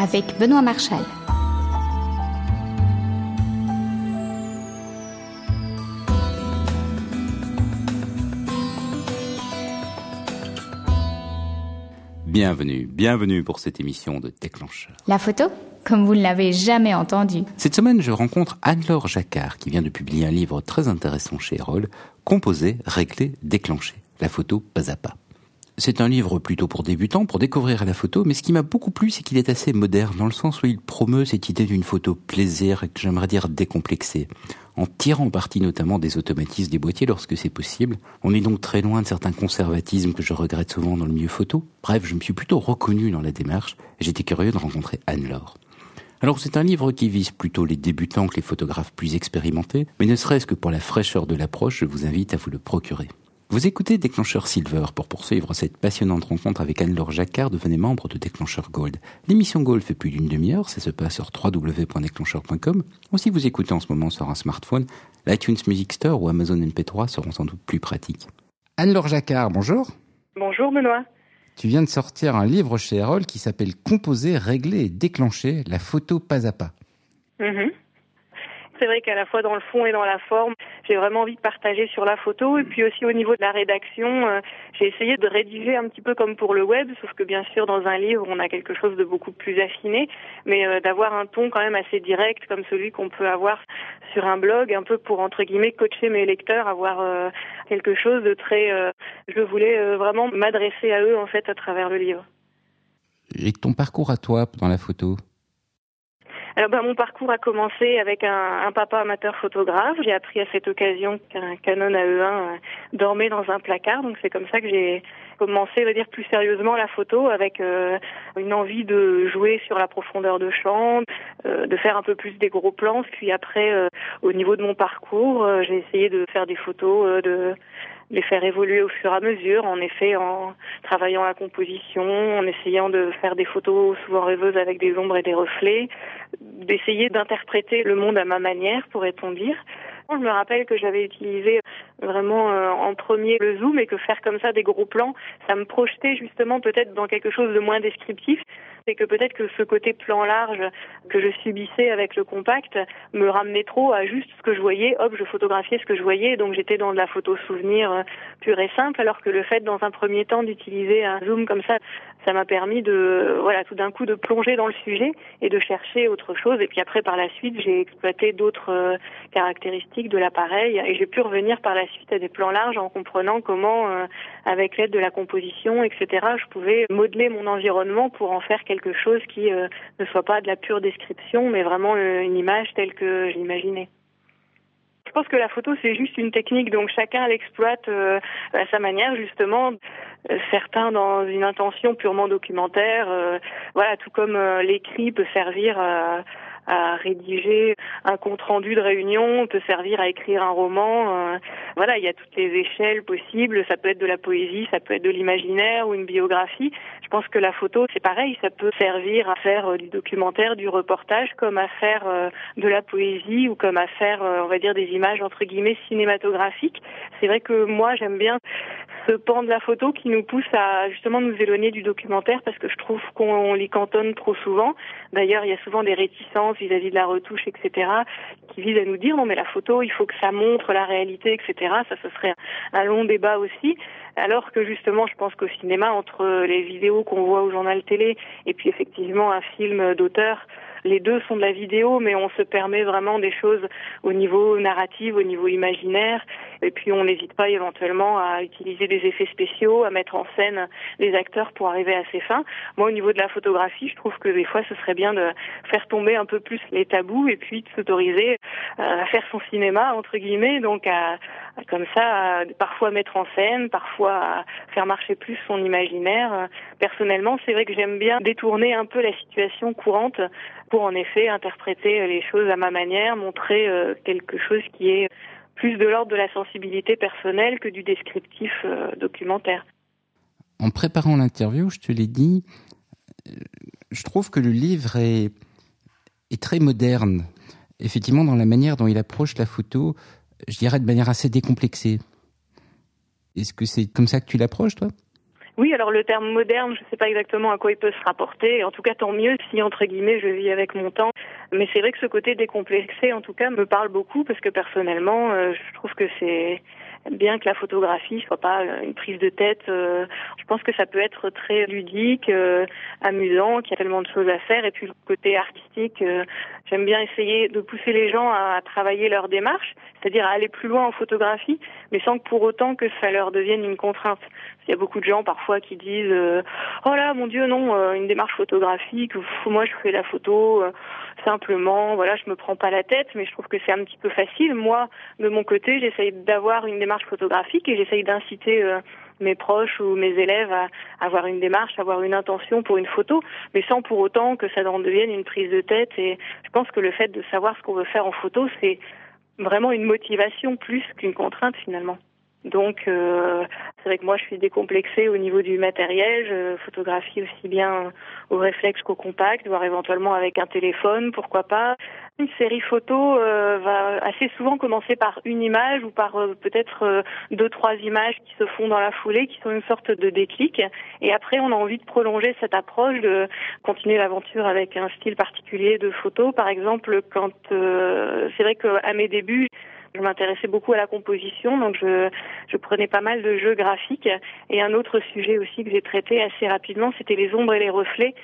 avec Benoît Marchal. Bienvenue, bienvenue pour cette émission de Déclencheur. La photo comme vous ne l'avez jamais entendu. Cette semaine, je rencontre Anne-Laure Jacquard qui vient de publier un livre très intéressant chez Erol, Composer, régler, déclencher. La photo pas à pas. C'est un livre plutôt pour débutants, pour découvrir la photo, mais ce qui m'a beaucoup plu, c'est qu'il est assez moderne, dans le sens où il promeut cette idée d'une photo plaisir, que j'aimerais dire décomplexée, en tirant parti notamment des automatismes des boîtiers lorsque c'est possible. On est donc très loin de certains conservatismes que je regrette souvent dans le milieu photo. Bref, je me suis plutôt reconnu dans la démarche, et j'étais curieux de rencontrer Anne-Laure. Alors c'est un livre qui vise plutôt les débutants que les photographes plus expérimentés, mais ne serait-ce que pour la fraîcheur de l'approche, je vous invite à vous le procurer. Vous écoutez Déclencheur Silver. Pour poursuivre cette passionnante rencontre avec Anne-Laure Jacquard, devenez membre de Déclencheur Gold. L'émission Gold fait plus d'une demi-heure, ça se passe sur www.déclencheur.com. Ou si vous écoutez en ce moment sur un smartphone, l'iTunes Music Store ou Amazon MP3 seront sans doute plus pratiques. Anne-Laure Jacquard, bonjour. Bonjour Benoît. Tu viens de sortir un livre chez Erol qui s'appelle Composer, régler et déclencher la photo pas à pas. Mhm c'est vrai qu'à la fois dans le fond et dans la forme, j'ai vraiment envie de partager sur la photo. Et puis aussi au niveau de la rédaction, euh, j'ai essayé de rédiger un petit peu comme pour le web, sauf que bien sûr dans un livre, on a quelque chose de beaucoup plus affiné, mais euh, d'avoir un ton quand même assez direct comme celui qu'on peut avoir sur un blog, un peu pour entre guillemets coacher mes lecteurs, avoir euh, quelque chose de très. je voulais vraiment m'adresser à eux en fait à travers le livre. Et ton parcours à toi dans la photo? Alors ben, mon parcours a commencé avec un, un papa amateur photographe. J'ai appris à cette occasion qu'un Canon AE1 euh, dormait dans un placard, donc c'est comme ça que j'ai commencé, à dire plus sérieusement la photo, avec euh, une envie de jouer sur la profondeur de champ, euh, de faire un peu plus des gros plans. Puis après, au niveau de mon parcours, j'ai essayé de faire des photos de les faire évoluer au fur et à mesure, en effet en travaillant la composition, en essayant de faire des photos souvent rêveuses avec des ombres et des reflets, d'essayer d'interpréter le monde à ma manière, pourrait-on dire. Je me rappelle que j'avais utilisé vraiment euh, en premier le zoom et que faire comme ça des gros plans, ça me projetait justement peut-être dans quelque chose de moins descriptif c'est que peut-être que ce côté plan large que je subissais avec le compact me ramenait trop à juste ce que je voyais. Hop, je photographiais ce que je voyais, donc j'étais dans de la photo souvenir euh, pure et simple, alors que le fait, dans un premier temps, d'utiliser un zoom comme ça, ça m'a permis de, voilà, tout d'un coup, de plonger dans le sujet et de chercher autre chose. Et puis après, par la suite, j'ai exploité d'autres euh, caractéristiques de l'appareil et j'ai pu revenir par la suite à des plans larges en comprenant comment, euh, avec l'aide de la composition, etc., je pouvais modeler mon environnement pour en faire quelque chose qui euh, ne soit pas de la pure description, mais vraiment euh, une image telle que j'imaginais. Je pense que la photo c'est juste une technique, donc chacun l'exploite euh, à sa manière justement. certains dans une intention purement documentaire, voilà, tout comme l'écrit peut servir à à rédiger un compte rendu de réunion, peut servir à écrire un roman. Euh, voilà, il y a toutes les échelles possibles. Ça peut être de la poésie, ça peut être de l'imaginaire ou une biographie. Je pense que la photo, c'est pareil, ça peut servir à faire euh, du documentaire, du reportage, comme à faire euh, de la poésie ou comme à faire, on va dire, des images entre guillemets cinématographiques. C'est vrai que moi, j'aime bien ce pan de la photo qui nous pousse à justement nous éloigner du documentaire parce que je trouve qu'on l'y cantonne trop souvent. D'ailleurs, il y a souvent des réticences vis-à-vis de la retouche, etc., qui visent à nous dire non mais la photo, il faut que ça montre la réalité, etc. Ça, ce serait un long débat aussi. Alors que justement, je pense qu'au cinéma, entre les vidéos qu'on voit au journal télé et puis effectivement un film d'auteur, les deux sont de la vidéo, mais on se permet vraiment des choses au niveau narratif, au niveau imaginaire. Et puis on n'hésite pas éventuellement à utiliser des effets spéciaux, à mettre en scène les acteurs pour arriver à ses fins. Moi, au niveau de la photographie, je trouve que des fois, ce serait bien de faire tomber un peu plus les tabous et puis de s'autoriser euh, à faire son cinéma entre guillemets, donc à, comme ça, à parfois mettre en scène, parfois à faire marcher plus son imaginaire. Personnellement, c'est vrai que j'aime bien détourner un peu la situation courante pour en effet interpréter les choses à ma manière, montrer euh, quelque chose qui est plus de l'ordre de la sensibilité personnelle que du descriptif euh, documentaire. En préparant l'interview, je te l'ai dit, euh, je trouve que le livre est, est très moderne. Effectivement, dans la manière dont il approche la photo, je dirais de manière assez décomplexée. Est-ce que c'est comme ça que tu l'approches, toi? Oui, alors le terme moderne, je ne sais pas exactement à quoi il peut se rapporter. En tout cas, tant mieux si, entre guillemets, je vis avec mon temps. Mais c'est vrai que ce côté décomplexé, en tout cas, me parle beaucoup parce que personnellement, euh, je trouve que c'est bien que la photographie soit pas euh, une prise de tête. Euh, je pense que ça peut être très ludique, euh, amusant, qu'il y a tellement de choses à faire. Et puis le côté artistique, j'aime bien essayer de pousser les gens à, travailler leur démarche, c'est-à-dire à aller plus loin en photographie, mais sans que pour autant que ça leur devienne une contrainte. Il y a beaucoup de gens parfois qui disent oh là mon Dieu non une démarche photographique moi je fais la photo simplement voilà je me prends pas la tête mais je trouve que c'est un petit peu facile moi de mon côté j'essaye d'avoir une démarche photographique et j'essaye d'inciter euh, mes proches ou mes élèves à avoir une démarche, avoir une intention pour une photo, mais sans pour autant que ça en devienne une prise de tête. Et je pense que le fait de savoir ce qu'on veut faire en photo, c'est vraiment une motivation plus qu'une contrainte finalement. Donc, euh, c'est vrai que moi, je suis décomplexée au niveau du matériel. Je photographie aussi bien au réflexe qu'au compact, voire éventuellement avec un téléphone, pourquoi pas. Une série photo euh, va assez souvent commencer par une image ou par euh, peut-être deux, trois images qui se font dans la foulée, qui sont une sorte de déclic. Et après, on a envie de prolonger cette approche, de continuer l'aventure avec un style particulier de photo. Par exemple, quand c'est vrai qu'à mes débuts, je m'intéressais beaucoup à la composition, donc je, je prenais pas mal de jeux graphiques. Et un autre sujet aussi que j'ai traité assez rapidement, c'était les ombres et les reflets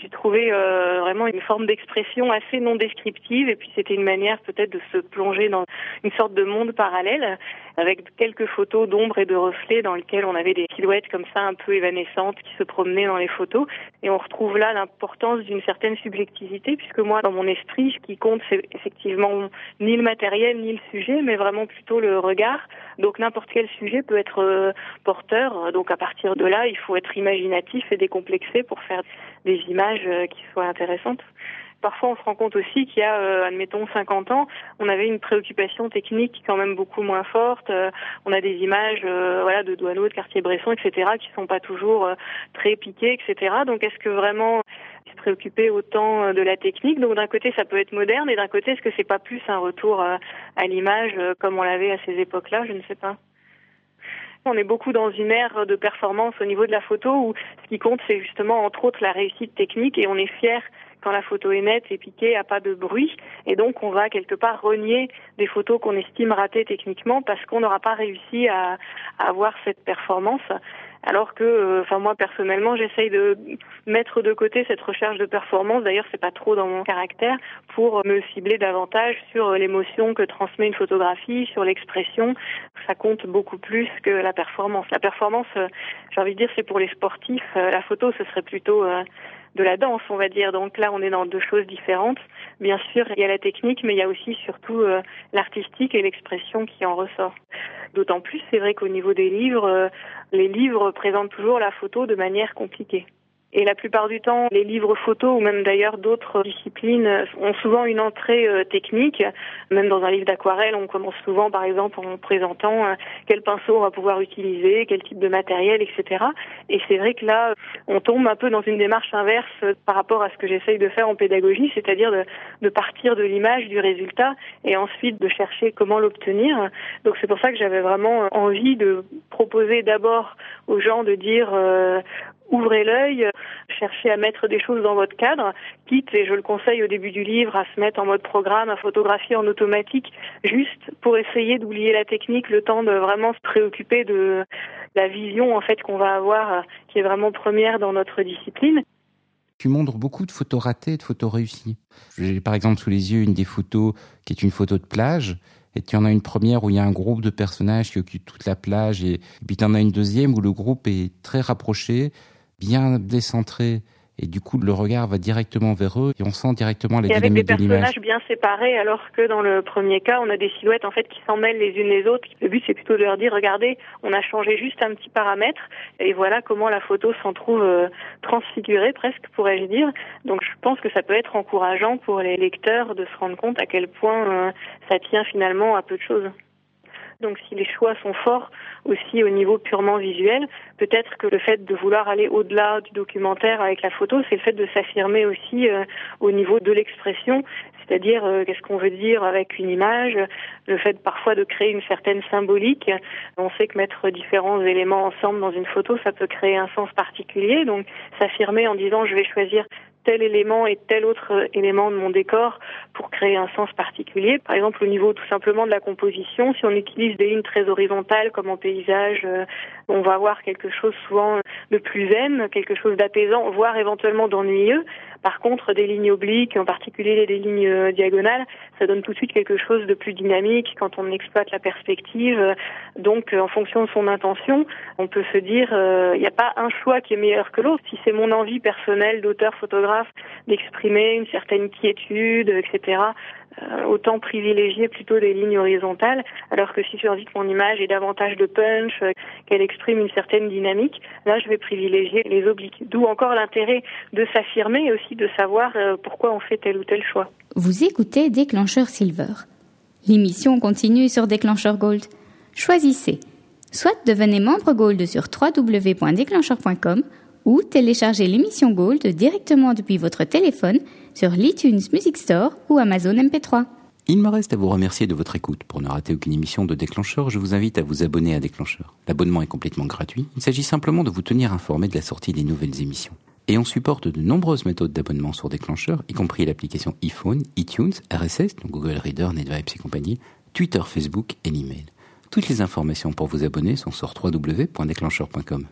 j'ai trouvé euh, vraiment une forme d'expression assez non descriptive et puis c'était une manière peut-être de se plonger dans une sorte de monde parallèle avec quelques photos d'ombre et de reflets dans lesquelles on avait des silhouettes comme ça un peu évanescentes qui se promenaient dans les photos. Et on retrouve là l'importance d'une certaine subjectivité puisque moi dans mon esprit ce qui compte c'est effectivement ni le matériel ni le sujet mais vraiment plutôt le regard donc n'importe quel sujet peut être euh, porteur donc à partir de là il faut être imaginatif et décomplexé pour faire des images euh, qui soient intéressantes. Parfois, on se rend compte aussi qu'il y a, euh, admettons, 50 ans, on avait une préoccupation technique quand même beaucoup moins forte. On a des images, voilà, de Douaneau, de Cartier-Bresson, etc., qui sont pas toujours très piquées, etc. Donc, est-ce que vraiment préoccuper autant de la technique Donc, d'un côté, ça peut être moderne, et d'un côté, est-ce que c'est pas plus un retour à l'image comme on l'avait à ces époques-là? Je ne sais pas. On est beaucoup dans une ère de performance au niveau de la photo où ce qui compte, c'est justement entre autres la réussite technique et on est fier quand la photo est nette et piquée, a pas de bruit. Et donc, on va quelque part renier des photos qu'on estime ratées techniquement parce qu'on n'aura pas réussi à, à avoir cette performance alors que, euh, enfin moi personnellement, j'essaye de mettre de côté cette recherche de performance. D'ailleurs, c'est pas trop dans mon caractère pour me cibler davantage sur l'émotion que transmet une photographie, sur l'expression. Ça compte beaucoup plus que la performance. La performance, euh, j'ai envie de dire, c'est pour les sportifs. Euh, la photo, ce serait plutôt de la danse, on va dire. Donc là, on est dans deux choses différentes. Bien sûr, il y a la technique, mais il y a aussi surtout l'artistique et l'expression qui en ressort. D'autant plus, c'est vrai qu'au niveau des livres, les livres présentent toujours la photo de manière compliquée. Et la plupart du temps, les livres photos ou même d'ailleurs d'autres disciplines ont souvent une entrée euh, technique. Même dans un livre d'aquarelle, on commence souvent par exemple en présentant euh, quel pinceau on va pouvoir utiliser, quel type de matériel, etc. Et c'est vrai que là, on tombe un peu dans une démarche inverse par rapport à ce que j'essaye de faire en pédagogie, c'est-à-dire de, de partir de l'image, du résultat, et ensuite de chercher comment l'obtenir. Donc c'est pour ça que j'avais vraiment envie de proposer d'abord aux gens de dire euh, ouvrez l'œil, cherchez à mettre des choses dans votre cadre, quitte, et je le conseille au début du livre, à se mettre en mode programme, à photographier en automatique, juste pour essayer d'oublier la technique, le temps de vraiment se préoccuper de la vision en fait qu'on va avoir, qui est vraiment première dans notre discipline. Tu montres beaucoup de photos ratées de photos réussies. J'ai par exemple sous les yeux une des photos qui est une photo de plage et tu en as une première où il y a un groupe de personnages qui occupent toute la plage et puis tu en as une deuxième où le groupe est très rapproché bien décentré et du coup le regard va directement vers eux et on sent directement la et avec des personnages bien séparés alors que dans le premier cas on a des silhouettes en fait qui s'en mêlent les unes les autres. Le but c'est plutôt de leur dire regardez on a changé juste un petit paramètre et voilà comment la photo s'en trouve euh, transfigurée presque pourrais-je dire. Donc je pense que ça peut être encourageant pour les lecteurs de se rendre compte à quel point euh, ça tient finalement à peu de choses Donc si les choix sont forts aussi au niveau purement visuel, peut-être que le fait de vouloir aller au-delà du documentaire avec la photo, c'est le fait de s'affirmer aussi euh, au niveau de l'expression, c'est-à-dire euh, qu'est-ce qu'on veut dire avec une image, le fait parfois de créer une certaine symbolique. On sait que mettre différents éléments ensemble dans une photo, ça peut créer un sens particulier. Donc s'affirmer en disant je vais choisir tel élément et tel autre élément de mon décor pour créer un sens particulier. Par exemple, au niveau tout simplement de la composition, si on utilise des lignes très horizontales comme en paysage, euh, on va avoir quelque chose souvent de plus zen, quelque chose d'apaisant, voire éventuellement d'ennuyeux. Par contre, des lignes obliques, en particulier des lignes euh, diagonales, ça donne tout de suite quelque chose de plus dynamique quand on exploite la perspective. Donc, euh, en fonction de son intention, on peut se dire, euh, il n'y a pas un choix qui est meilleur que l'autre. Si c'est mon envie personnelle d'auteur photographe d'exprimer une certaine quiétude, etc., autant privilégier plutôt des lignes horizontales, alors que si j'ai envie que mon image ait davantage de punch, euh, qu'elle exprime une certaine dynamique, là je vais privilégier les obliques. D'où encore l'intérêt de s'affirmer et aussi de savoir euh, pourquoi on fait tel ou tel choix. Vous écoutez Déclencheur Silver. L'émission continue sur Déclencheur Gold. Choisissez. Soit devenez membre Gold sur www.déclencheur.com ou téléchargez l'émission Gold directement depuis votre téléphone sur l'iTunes Music Store ou Amazon MP3. Il me reste à vous remercier de votre écoute. Pour ne rater aucune émission de Déclencheur, je vous invite à vous abonner à Déclencheur. L'abonnement est complètement gratuit. Il s'agit simplement de vous tenir informé de la sortie des nouvelles émissions. Et on supporte de nombreuses méthodes d'abonnement sur Déclencheur, y compris l'application iPhone, iTunes, RSS, donc Google Reader, NetVibes et compagnie, Twitter, Facebook et l'email. Toutes les informations pour vous abonner sont sur www.déclencheur.com.